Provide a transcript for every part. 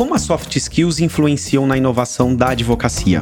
Como as soft skills influenciam na inovação da advocacia?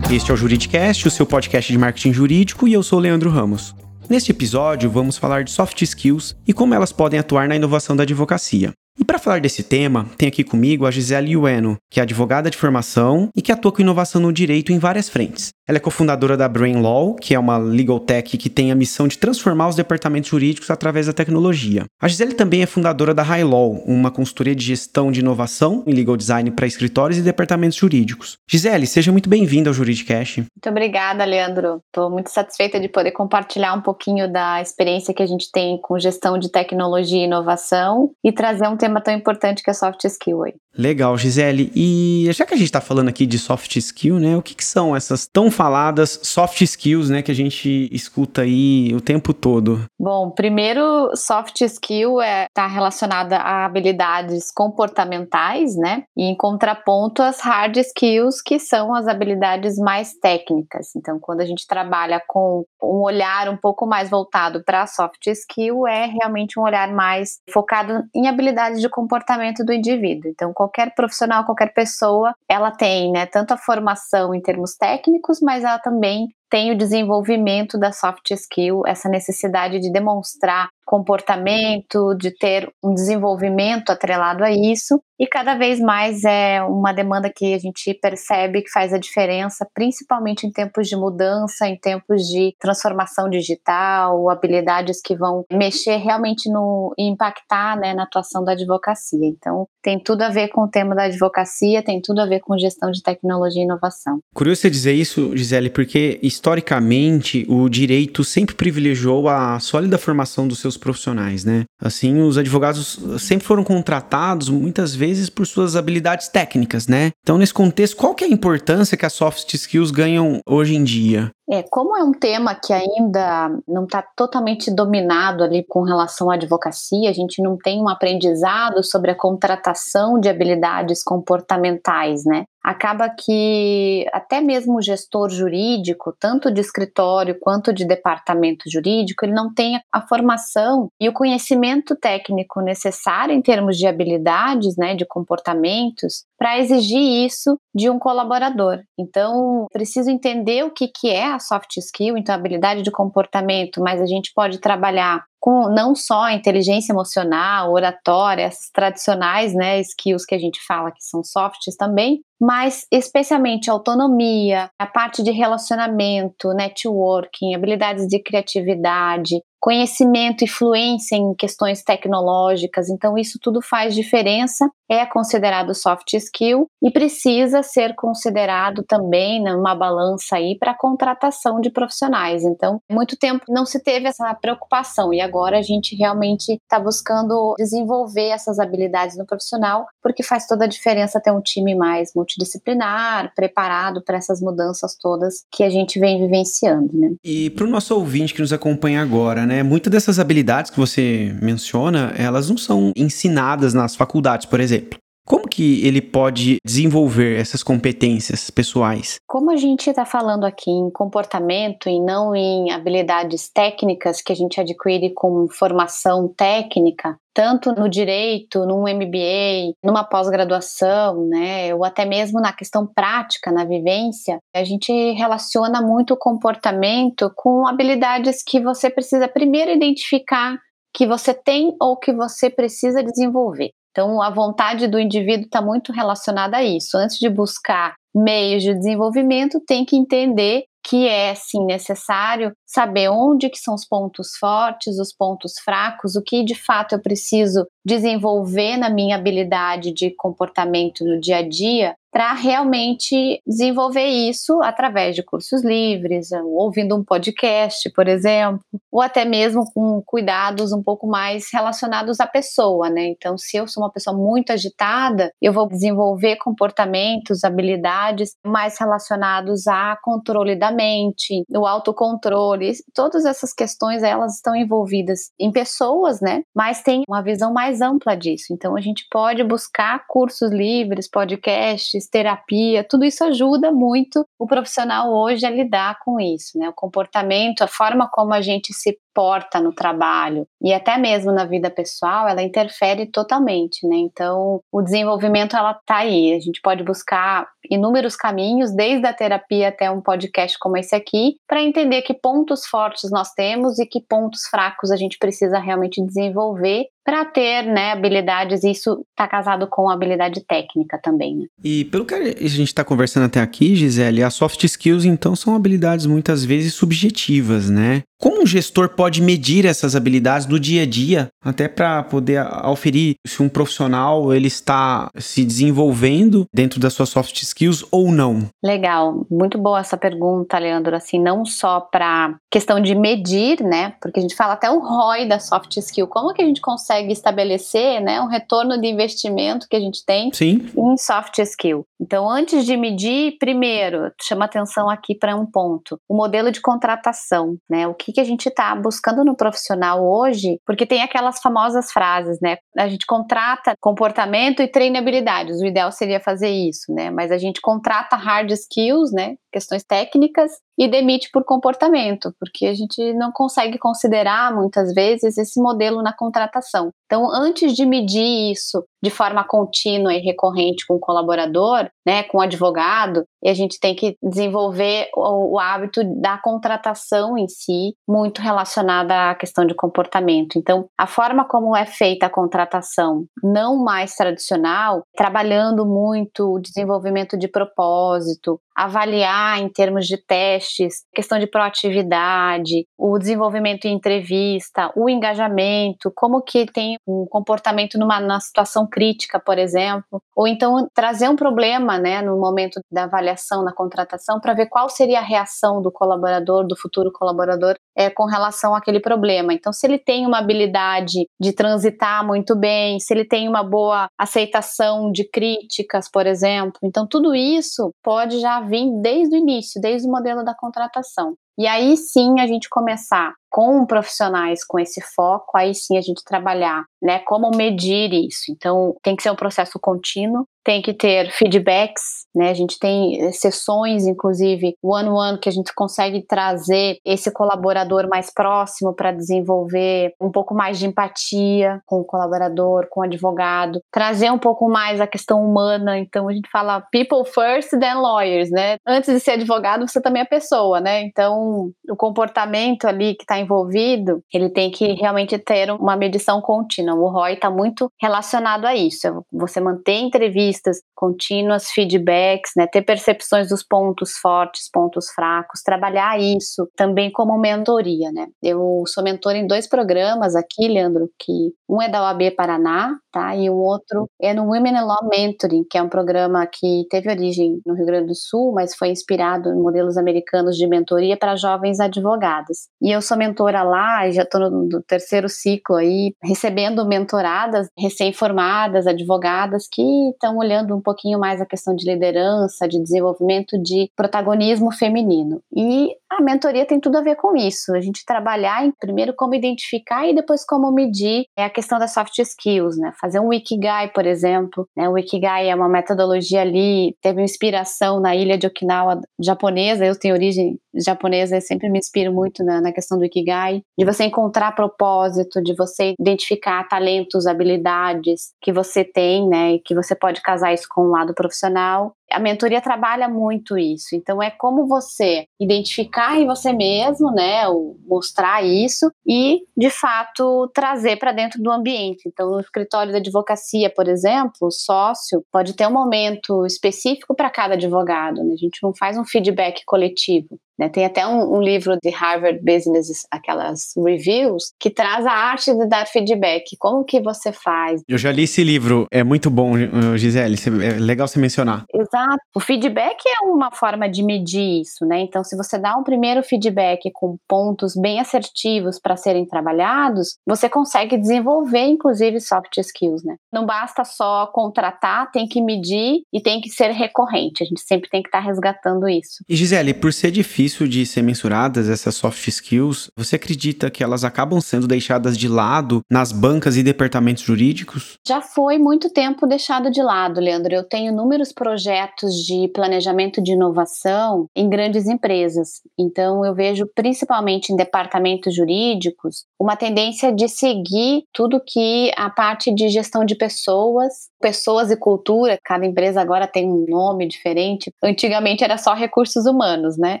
Este é o Juridicast, o seu podcast de marketing jurídico, e eu sou Leandro Ramos. Neste episódio, vamos falar de soft skills e como elas podem atuar na inovação da advocacia. E para falar desse tema, tem aqui comigo a Gisele Ueno, que é advogada de formação e que atua com inovação no direito em várias frentes. Ela é cofundadora da Brain Law, que é uma legal tech que tem a missão de transformar os departamentos jurídicos através da tecnologia. A Gisele também é fundadora da High Law, uma consultoria de gestão de inovação em legal design para escritórios e departamentos jurídicos. Gisele, seja muito bem-vinda ao Juridicast. Muito obrigada, Leandro. Estou muito satisfeita de poder compartilhar um pouquinho da experiência que a gente tem com gestão de tecnologia e inovação e trazer um tema tão importante que é soft skill aí. Legal, Gisele. E já que a gente está falando aqui de soft skill, né? O que, que, são essas tão faladas soft skills, né? Que a gente escuta aí o tempo todo? Bom, primeiro, soft skill é tá relacionada a habilidades comportamentais, né? E em contraponto as hard skills, que são as habilidades mais técnicas. Então, quando a gente trabalha com um olhar um pouco mais voltado para soft skill, é realmente um olhar mais focado em habilidades de comportamento do indivíduo. Então, qualquer profissional, qualquer pessoa, ela tem, né, tanto a formação em termos técnicos, mas ela também tem o desenvolvimento da soft skill, essa necessidade de demonstrar comportamento, de ter um desenvolvimento atrelado a isso, e cada vez mais é uma demanda que a gente percebe que faz a diferença, principalmente em tempos de mudança, em tempos de transformação digital, habilidades que vão mexer realmente no impactar né, na atuação da advocacia. Então, tem tudo a ver com o tema da advocacia, tem tudo a ver com gestão de tecnologia e inovação. Curioso você dizer isso, Gisele, porque historicamente o direito sempre privilegiou a sólida formação dos seus profissionais, né? Assim, os advogados sempre foram contratados muitas vezes por suas habilidades técnicas, né? Então, nesse contexto, qual que é a importância que as soft skills ganham hoje em dia? É, como é um tema que ainda não está totalmente dominado ali com relação à advocacia, a gente não tem um aprendizado sobre a contratação de habilidades comportamentais, né? Acaba que até mesmo o gestor jurídico, tanto de escritório quanto de departamento jurídico, ele não tem a formação e o conhecimento técnico necessário em termos de habilidades, né, de comportamentos, para exigir isso de um colaborador. Então, preciso entender o que, que é a soft skill, então habilidade de comportamento, mas a gente pode trabalhar com não só inteligência emocional, oratória, essas tradicionais, né, skills que a gente fala que são softs também, mas especialmente autonomia, a parte de relacionamento, networking, habilidades de criatividade, conhecimento e fluência em questões tecnológicas. Então, isso tudo faz diferença, é considerado soft skill e precisa ser considerado também numa balança aí para contratação de profissionais. Então, muito tempo não se teve essa preocupação e agora a gente realmente está buscando desenvolver essas habilidades no profissional, porque faz toda a diferença ter um time mais multidisciplinar, preparado para essas mudanças todas que a gente vem vivenciando, né? E para o nosso ouvinte que nos acompanha agora, né? Muitas dessas habilidades que você menciona, elas não são ensinadas nas faculdades, por exemplo. Como que ele pode desenvolver essas competências pessoais? Como a gente está falando aqui em comportamento e não em habilidades técnicas que a gente adquire com formação técnica, tanto no direito, num MBA, numa pós-graduação, né, ou até mesmo na questão prática, na vivência, a gente relaciona muito o comportamento com habilidades que você precisa primeiro identificar que você tem ou que você precisa desenvolver. Então, a vontade do indivíduo está muito relacionada a isso. Antes de buscar meios de desenvolvimento, tem que entender que é sim necessário saber onde que são os pontos fortes, os pontos fracos, o que de fato eu preciso desenvolver na minha habilidade de comportamento no dia a dia para realmente desenvolver isso através de cursos livres, ouvindo um podcast, por exemplo, ou até mesmo com cuidados um pouco mais relacionados à pessoa, né? Então, se eu sou uma pessoa muito agitada, eu vou desenvolver comportamentos, habilidades mais relacionados a controle da mente, o autocontrole, todas essas questões elas estão envolvidas em pessoas, né? Mas tem uma visão mais ampla disso. Então, a gente pode buscar cursos livres, podcasts terapia, tudo isso ajuda muito o profissional hoje a lidar com isso, né? O comportamento, a forma como a gente se comporta no trabalho e até mesmo na vida pessoal, ela interfere totalmente, né? Então, o desenvolvimento ela tá aí. A gente pode buscar inúmeros caminhos, desde a terapia até um podcast como esse aqui, para entender que pontos fortes nós temos e que pontos fracos a gente precisa realmente desenvolver para ter né, habilidades, e isso está casado com habilidade técnica também. Né? E pelo que a gente está conversando até aqui, Gisele, as soft skills então são habilidades muitas vezes subjetivas, né? Como um gestor pode medir essas habilidades do dia a dia, até para poder auferir se um profissional ele está se desenvolvendo dentro das suas soft skills ou não? Legal, muito boa essa pergunta, Leandro. Assim, não só para questão de medir, né? Porque a gente fala até o ROI da soft skill. Como que a gente consegue estabelecer, né, um retorno de investimento que a gente tem Sim. em soft skill? Então, antes de medir, primeiro, chama atenção aqui para um ponto: o modelo de contratação, né? O que, que a gente está buscando no profissional hoje, porque tem aquelas famosas frases, né? A gente contrata comportamento e treinabilidades. O ideal seria fazer isso, né? Mas a gente contrata hard skills, né? Questões técnicas e demite por comportamento, porque a gente não consegue considerar muitas vezes esse modelo na contratação. Então, antes de medir isso de forma contínua e recorrente com o colaborador, né, com o advogado, a gente tem que desenvolver o, o hábito da contratação em si, muito relacionada à questão de comportamento. Então, a forma como é feita a contratação, não mais tradicional, trabalhando muito o desenvolvimento de propósito, avaliar em termos de testes, questão de proatividade, o desenvolvimento em entrevista, o engajamento, como que tem um comportamento numa, situação crítica, por exemplo, ou então trazer um problema, né, no momento da avaliação, na contratação, para ver qual seria a reação do colaborador, do futuro colaborador, é, com relação àquele problema. Então, se ele tem uma habilidade de transitar muito bem, se ele tem uma boa aceitação de críticas, por exemplo, então tudo isso pode já vir desde o início, desde o modelo da contratação. E aí sim a gente começar com profissionais com esse foco, aí sim a gente trabalhar, né, como medir isso. Então, tem que ser um processo contínuo, tem que ter feedbacks, né? A gente tem sessões, inclusive, one-on-one, -on -one, que a gente consegue trazer esse colaborador mais próximo para desenvolver um pouco mais de empatia com o colaborador, com o advogado, trazer um pouco mais a questão humana. Então, a gente fala people first, then lawyers, né? Antes de ser advogado, você também é pessoa, né? Então, o comportamento ali que está envolvido, ele tem que realmente ter uma medição contínua. O ROI está muito relacionado a isso. É você manter entrevistas contínuas, feedbacks, né, ter percepções dos pontos fortes, pontos fracos, trabalhar isso também como mentoria, né? Eu sou mentora em dois programas aqui, Leandro, que um é da OAB Paraná, tá? E o outro é no Women in Law Mentoring, que é um programa que teve origem no Rio Grande do Sul, mas foi inspirado em modelos americanos de mentoria para jovens advogadas. E eu sou mentora lá, já estou no, no terceiro ciclo aí, recebendo mentoradas recém-formadas, advogadas que estão olhando um pouquinho mais a questão de liderança, de desenvolvimento de protagonismo feminino. E a mentoria tem tudo a ver com isso. A gente trabalhar em primeiro como identificar e depois como medir é a questão das soft skills, né? Fazer um Ikigai, por exemplo. Né? O Ikigai é uma metodologia ali, teve inspiração na ilha de Okinawa japonesa. Eu tenho origem japonesa, eu sempre me inspiro muito na, na questão do Ikigai. De você encontrar propósito, de você identificar talentos, habilidades que você tem, né? E que você pode casar isso com o lado profissional a mentoria trabalha muito isso. Então é como você identificar em você mesmo, né, mostrar isso e de fato trazer para dentro do ambiente. Então no escritório da advocacia, por exemplo, o sócio pode ter um momento específico para cada advogado. Né? A gente não faz um feedback coletivo. Né? Tem até um, um, livro de Harvard Business, aquelas reviews, que traz a arte de dar feedback. Como que você faz? Eu já li esse livro, é muito bom, Gisele, é legal você mencionar. Exato. O feedback é uma forma de medir isso, né? Então, se você dá um primeiro feedback com pontos bem assertivos para serem trabalhados, você consegue desenvolver, inclusive, soft skills, né? Não basta só contratar, tem que medir e tem que ser recorrente. A gente sempre tem que estar tá resgatando isso. E Gisele, por ser difícil difícil de ser mensuradas, essas soft skills, você acredita que elas acabam sendo deixadas de lado nas bancas e departamentos jurídicos? Já foi muito tempo deixado de lado, Leandro. Eu tenho inúmeros projetos de planejamento de inovação em grandes empresas. Então, eu vejo principalmente em departamentos jurídicos uma tendência de seguir tudo que a parte de gestão de pessoas, pessoas e cultura, cada empresa agora tem um nome diferente. Antigamente era só recursos humanos, né?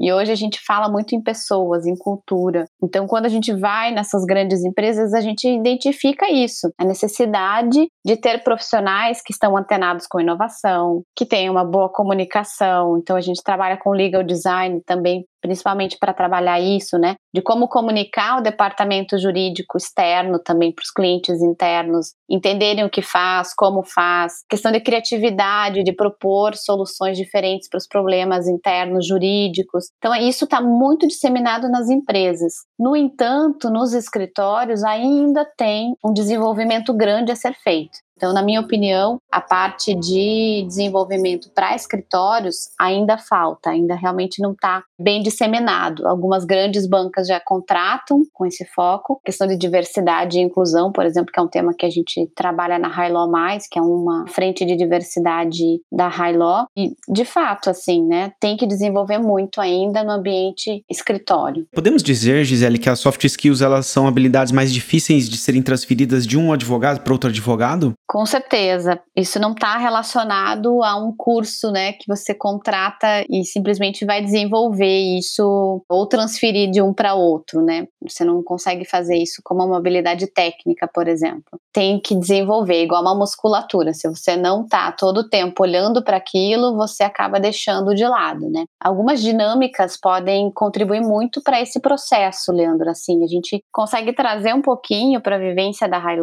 E hoje a gente fala muito em pessoas, em cultura. Então, quando a gente vai nessas grandes empresas, a gente identifica isso, a necessidade de ter profissionais que estão antenados com inovação, que tenham uma boa comunicação. Então, a gente trabalha com legal design também principalmente para trabalhar isso, né? De como comunicar o departamento jurídico externo também para os clientes internos, entenderem o que faz, como faz, questão de criatividade, de propor soluções diferentes para os problemas internos jurídicos. Então, isso está muito disseminado nas empresas. No entanto, nos escritórios ainda tem um desenvolvimento grande a ser feito. Então, na minha opinião, a parte de desenvolvimento para escritórios ainda falta, ainda realmente não está bem disseminado. Algumas grandes bancas já contratam com esse foco. questão de diversidade e inclusão, por exemplo, que é um tema que a gente trabalha na High Law Mais, que é uma frente de diversidade da High Law. E, de fato, assim, né, tem que desenvolver muito ainda no ambiente escritório. Podemos dizer, Gisele, que as soft skills elas são habilidades mais difíceis de serem transferidas de um advogado para outro advogado? Com certeza. Isso não está relacionado a um curso, né, que você contrata e simplesmente vai desenvolver isso ou transferir de um para outro, né? Você não consegue fazer isso como uma habilidade técnica, por exemplo. Tem que desenvolver, igual uma musculatura. Se você não está todo o tempo olhando para aquilo, você acaba deixando de lado, né? Algumas dinâmicas podem contribuir muito para esse processo, Leandro. Assim, a gente consegue trazer um pouquinho para a vivência da High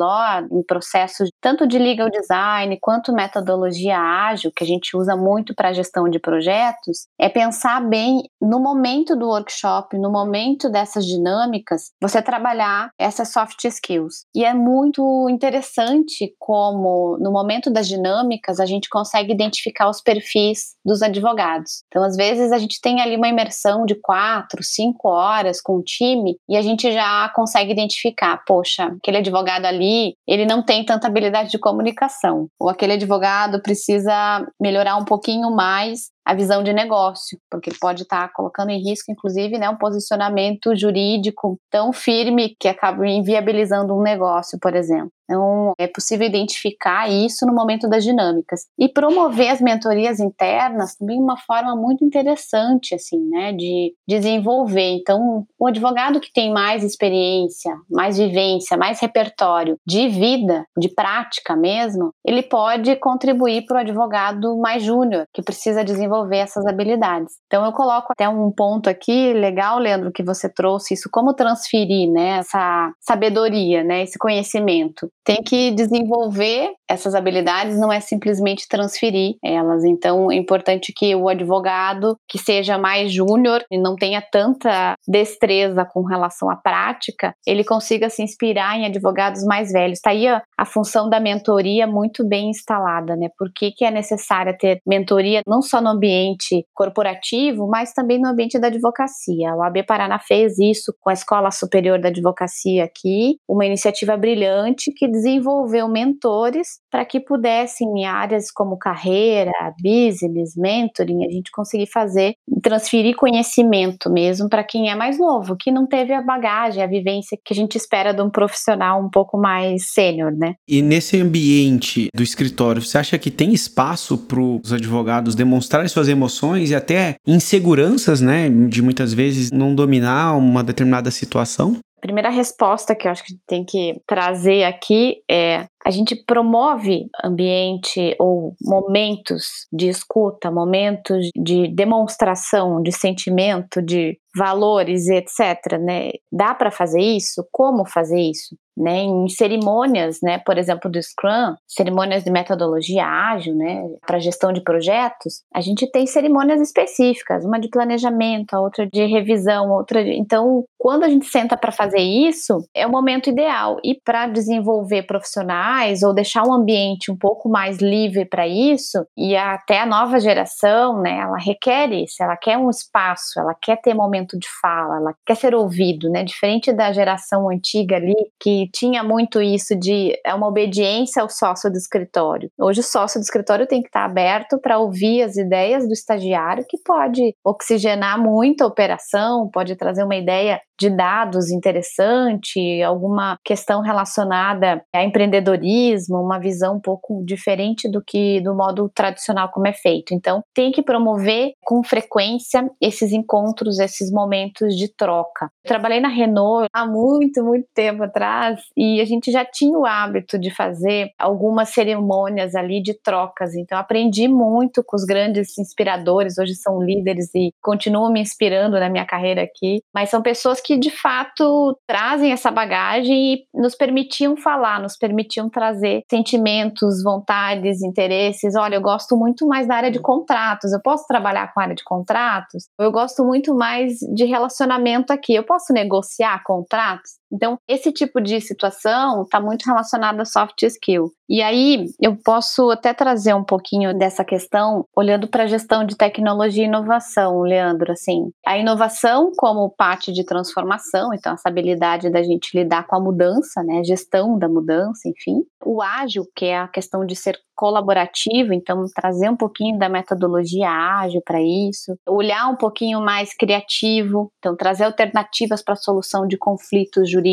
em processos tanto de de legal design quanto metodologia ágil, que a gente usa muito para gestão de projetos, é pensar bem no momento do workshop, no momento dessas dinâmicas, você trabalhar essas soft skills. E é muito interessante como no momento das dinâmicas a gente consegue identificar os perfis dos advogados. Então, às vezes a gente tem ali uma imersão de quatro, cinco horas com o time e a gente já consegue identificar, poxa, aquele advogado ali, ele não tem tanta habilidade de comunicação. Ou aquele advogado precisa melhorar um pouquinho mais a visão de negócio, porque pode estar colocando em risco, inclusive, né, um posicionamento jurídico tão firme que acaba inviabilizando um negócio, por exemplo. Então, é possível identificar isso no momento das dinâmicas. E promover as mentorias internas também é uma forma muito interessante, assim, né, de desenvolver. Então, o advogado que tem mais experiência, mais vivência, mais repertório de vida, de prática mesmo, ele pode contribuir para o advogado mais júnior, que precisa desenvolver desenvolver essas habilidades. Então eu coloco até um ponto aqui legal, Leandro, que você trouxe isso, como transferir, né, essa sabedoria, né, esse conhecimento. Tem que desenvolver essas habilidades, não é simplesmente transferir elas. Então é importante que o advogado que seja mais júnior e não tenha tanta destreza com relação à prática, ele consiga se inspirar em advogados mais velhos. Está aí a, a função da mentoria muito bem instalada, né? Por que, que é necessária ter mentoria não só no ambiente ambiente corporativo, mas também no ambiente da advocacia. O AB Paraná fez isso com a Escola Superior da Advocacia aqui, uma iniciativa brilhante que desenvolveu mentores para que pudessem, em áreas como carreira, business, mentoring, a gente conseguir fazer, transferir conhecimento mesmo para quem é mais novo, que não teve a bagagem, a vivência que a gente espera de um profissional um pouco mais sênior, né? E nesse ambiente do escritório, você acha que tem espaço para os advogados demonstrarem suas emoções e até inseguranças, né, de muitas vezes não dominar uma determinada situação? primeira resposta que eu acho que tem que trazer aqui é a gente promove ambiente ou momentos de escuta, momentos de demonstração de sentimento, de valores, etc. Né? Dá para fazer isso? Como fazer isso? Né, em cerimônias, né, por exemplo, do Scrum, cerimônias de metodologia ágil, né, para gestão de projetos, a gente tem cerimônias específicas, uma de planejamento, a outra de revisão, outra de... então, quando a gente senta para fazer isso, é o momento ideal. E para desenvolver profissionais ou deixar o ambiente um pouco mais livre para isso e até a nova geração, né, ela requer isso, ela quer um espaço, ela quer ter momento de fala, ela quer ser ouvido, né, diferente da geração antiga ali que tinha muito isso de é uma obediência ao sócio do escritório. Hoje o sócio do escritório tem que estar aberto para ouvir as ideias do estagiário que pode oxigenar muito a operação, pode trazer uma ideia de dados interessante, alguma questão relacionada a empreendedorismo, uma visão um pouco diferente do que do modo tradicional como é feito. Então, tem que promover com frequência esses encontros, esses momentos de troca. Eu trabalhei na Renault há muito, muito tempo atrás e a gente já tinha o hábito de fazer algumas cerimônias ali de trocas. Então, aprendi muito com os grandes inspiradores, hoje são líderes e continuam me inspirando na minha carreira aqui, mas são pessoas que de fato trazem essa bagagem e nos permitiam falar, nos permitiam trazer sentimentos, vontades, interesses. Olha, eu gosto muito mais da área de contratos, eu posso trabalhar com a área de contratos? Eu gosto muito mais de relacionamento aqui, eu posso negociar contratos? Então, esse tipo de situação está muito relacionado a soft skill. E aí, eu posso até trazer um pouquinho dessa questão olhando para a gestão de tecnologia e inovação, Leandro. Assim, a inovação como parte de transformação, então essa habilidade da gente lidar com a mudança, né, gestão da mudança, enfim. O ágil, que é a questão de ser colaborativo, então trazer um pouquinho da metodologia ágil para isso, olhar um pouquinho mais criativo, então trazer alternativas para a solução de conflitos jurídicos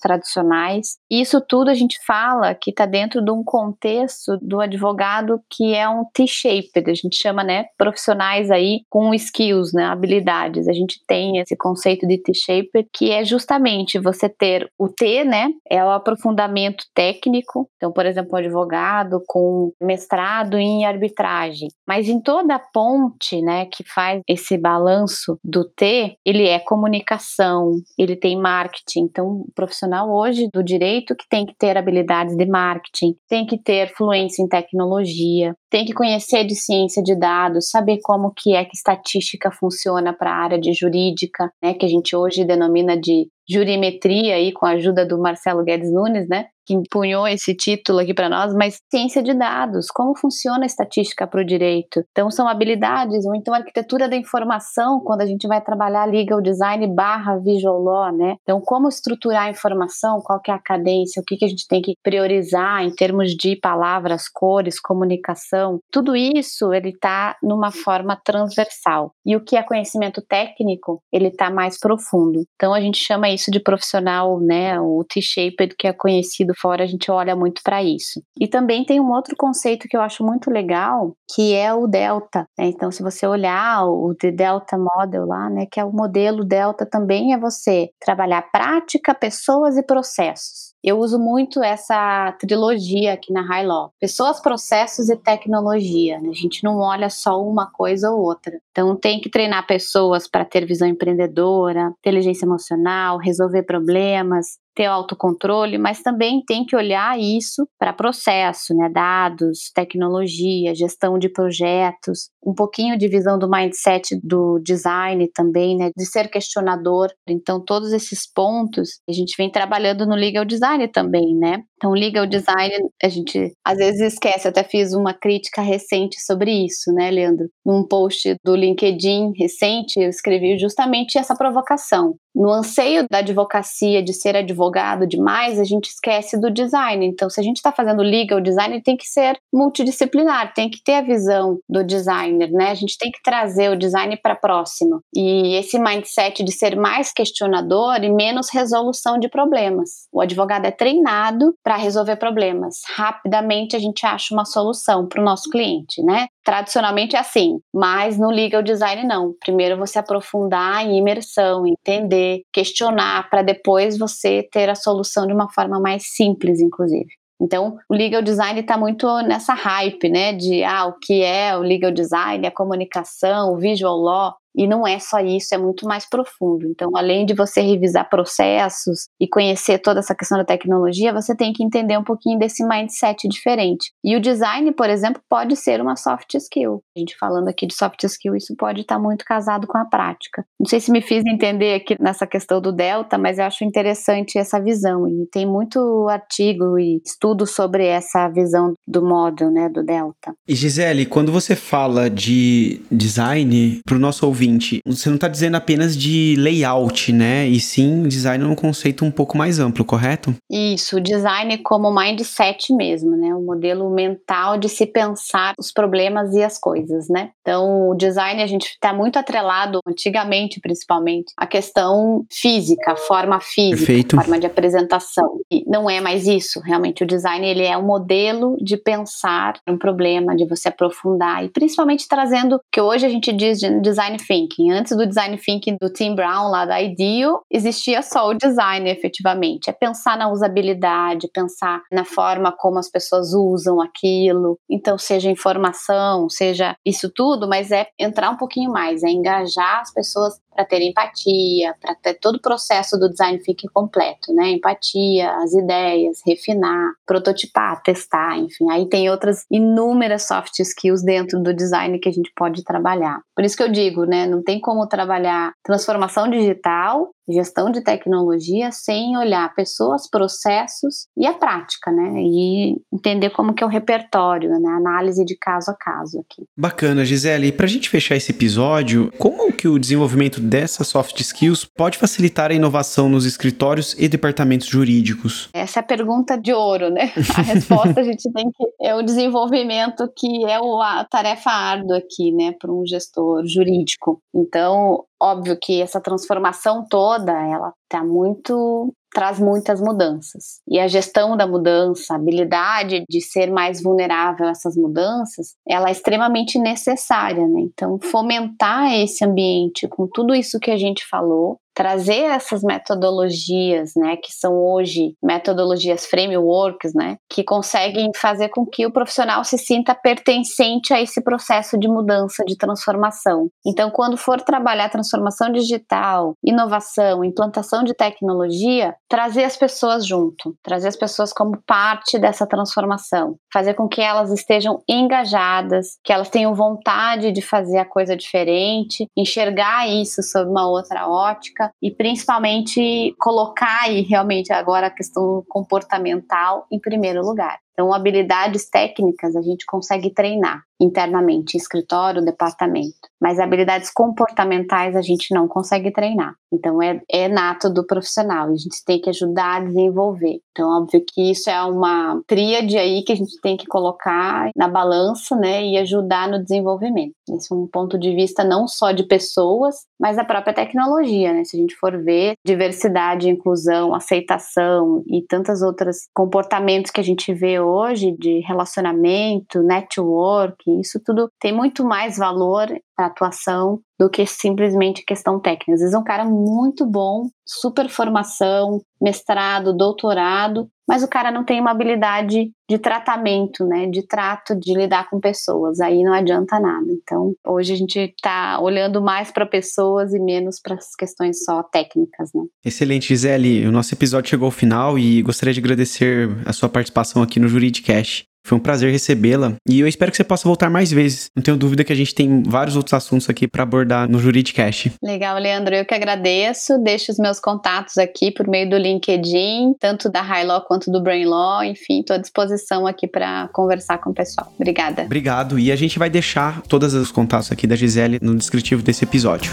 tradicionais. Isso tudo a gente fala que está dentro de um contexto do advogado que é um T-shaped, a gente chama, né, profissionais aí com skills, né, habilidades. A gente tem esse conceito de T-shaped que é justamente você ter o T, né, é o aprofundamento técnico. Então, por exemplo, um advogado com mestrado em arbitragem, mas em toda a ponte, né, que faz esse balanço do T, ele é comunicação, ele tem marketing. Então, o profissional hoje do direito que tem que ter habilidades de marketing, tem que ter fluência em tecnologia, tem que conhecer de ciência de dados, saber como que é que estatística funciona para a área de jurídica, né, que a gente hoje denomina de jurimetria aí com a ajuda do Marcelo Guedes Nunes, né? que empunhou esse título aqui para nós, mas ciência de dados, como funciona a estatística para o direito. Então, são habilidades, ou então arquitetura da informação, quando a gente vai trabalhar legal design barra visual law, né? Então, como estruturar a informação, qual que é a cadência, o que, que a gente tem que priorizar em termos de palavras, cores, comunicação. Tudo isso, ele está numa forma transversal. E o que é conhecimento técnico, ele está mais profundo. Então, a gente chama isso de profissional, né? O T-shaped, que é conhecido fora, a gente olha muito para isso. E também tem um outro conceito que eu acho muito legal, que é o Delta. Né? Então, se você olhar o The Delta Model lá, né, que é o modelo Delta, também é você trabalhar prática, pessoas e processos. Eu uso muito essa trilogia aqui na High Law. Pessoas, processos e tecnologia. Né? A gente não olha só uma coisa ou outra. Então tem que treinar pessoas para ter visão empreendedora, inteligência emocional, resolver problemas, ter autocontrole, mas também tem que olhar isso para processo, né? Dados, tecnologia, gestão de projetos, um pouquinho de visão do mindset do design também, né? De ser questionador. Então, todos esses pontos a gente vem trabalhando no legal design também, né? Então, legal design, a gente às vezes esquece. Eu até fiz uma crítica recente sobre isso, né, Leandro? Num post do LinkedIn recente, eu escrevi justamente essa provocação. No anseio da advocacia de ser advogado demais, a gente esquece do design. Então, se a gente está fazendo legal design, tem que ser multidisciplinar, tem que ter a visão do designer, né? A gente tem que trazer o design para próximo. E esse mindset de ser mais questionador e menos resolução de problemas. O advogado é treinado para resolver problemas. Rapidamente a gente acha uma solução para o nosso cliente, né? Tradicionalmente é assim, mas no legal design não. Primeiro você aprofundar em imersão, entender, questionar, para depois você ter a solução de uma forma mais simples, inclusive. Então, o legal design está muito nessa hype, né? De ah, o que é o legal design, a comunicação, o visual law. E não é só isso, é muito mais profundo. Então, além de você revisar processos e conhecer toda essa questão da tecnologia, você tem que entender um pouquinho desse mindset diferente. E o design, por exemplo, pode ser uma soft skill. A gente falando aqui de soft skill, isso pode estar muito casado com a prática. Não sei se me fiz entender aqui nessa questão do Delta, mas eu acho interessante essa visão. E tem muito artigo e estudo sobre essa visão do módulo, né, do Delta. E Gisele, quando você fala de design para o nosso ouvinte, você não está dizendo apenas de layout, né? E sim design num conceito um pouco mais amplo, correto? Isso, design como mindset mesmo, né? O modelo mental de se pensar os problemas e as coisas, né? Então, o design a gente está muito atrelado, antigamente principalmente, a questão física, a forma física, Perfeito. forma de apresentação. E não é mais isso, realmente o design ele é um modelo de pensar um problema, de você aprofundar e principalmente trazendo que hoje a gente diz de design thinking. Antes do design thinking do Tim Brown lá da Ideal, existia só o design efetivamente. É pensar na usabilidade, pensar na forma como as pessoas usam aquilo. Então, seja informação, seja isso tudo, mas é entrar um pouquinho mais, é engajar as pessoas para ter empatia, para ter todo o processo do design thinking completo, né? Empatia, as ideias, refinar, prototipar, testar, enfim. Aí tem outras inúmeras soft skills dentro do design que a gente pode trabalhar. Por isso que eu digo, né? Não tem como trabalhar transformação digital gestão de tecnologia sem olhar pessoas, processos e a prática, né? E entender como que é o repertório, né? Análise de caso a caso aqui. Bacana, Gisele. E para a gente fechar esse episódio, como que o desenvolvimento dessas soft skills pode facilitar a inovação nos escritórios e departamentos jurídicos? Essa é a pergunta de ouro, né? A resposta a gente tem que é o desenvolvimento que é a tarefa árdua aqui, né, para um gestor jurídico. Então, óbvio que essa transformação toda, ela está muito traz muitas mudanças. E a gestão da mudança, a habilidade de ser mais vulnerável a essas mudanças, ela é extremamente necessária, né? Então, fomentar esse ambiente com tudo isso que a gente falou, trazer essas metodologias, né, que são hoje metodologias frameworks, né, que conseguem fazer com que o profissional se sinta pertencente a esse processo de mudança, de transformação. Então, quando for trabalhar transformação digital, inovação, implantação de tecnologia, trazer as pessoas junto, trazer as pessoas como parte dessa transformação, fazer com que elas estejam engajadas, que elas tenham vontade de fazer a coisa diferente, enxergar isso sob uma outra ótica e principalmente colocar aí realmente agora a questão comportamental em primeiro lugar. Então, habilidades técnicas a gente consegue treinar internamente, escritório, departamento. Mas habilidades comportamentais a gente não consegue treinar. Então, é, é nato do profissional a gente tem que ajudar a desenvolver. Então, óbvio que isso é uma tríade aí que a gente tem que colocar na balança, né, e ajudar no desenvolvimento. Esse é um ponto de vista não só de pessoas, mas da própria tecnologia, né? Se a gente for ver diversidade, inclusão, aceitação e tantas outras comportamentos que a gente vê hoje de relacionamento, network, isso tudo tem muito mais valor para atuação do que simplesmente questão técnica. Às vezes é um cara muito bom, super formação, mestrado, doutorado, mas o cara não tem uma habilidade de tratamento, né, de trato, de lidar com pessoas. Aí não adianta nada. Então, hoje a gente está olhando mais para pessoas e menos para as questões só técnicas, né? Excelente, Gisele. O nosso episódio chegou ao final e gostaria de agradecer a sua participação aqui no Juridicast. Foi um prazer recebê-la e eu espero que você possa voltar mais vezes. Não tenho dúvida que a gente tem vários outros assuntos aqui para abordar no Juridicast. Legal, Leandro. Eu que agradeço. Deixo os meus contatos aqui por meio do LinkedIn, tanto da High Law quanto do Brain Law. Enfim, estou à disposição aqui para conversar com o pessoal. Obrigada. Obrigado. E a gente vai deixar todos os contatos aqui da Gisele no descritivo desse episódio.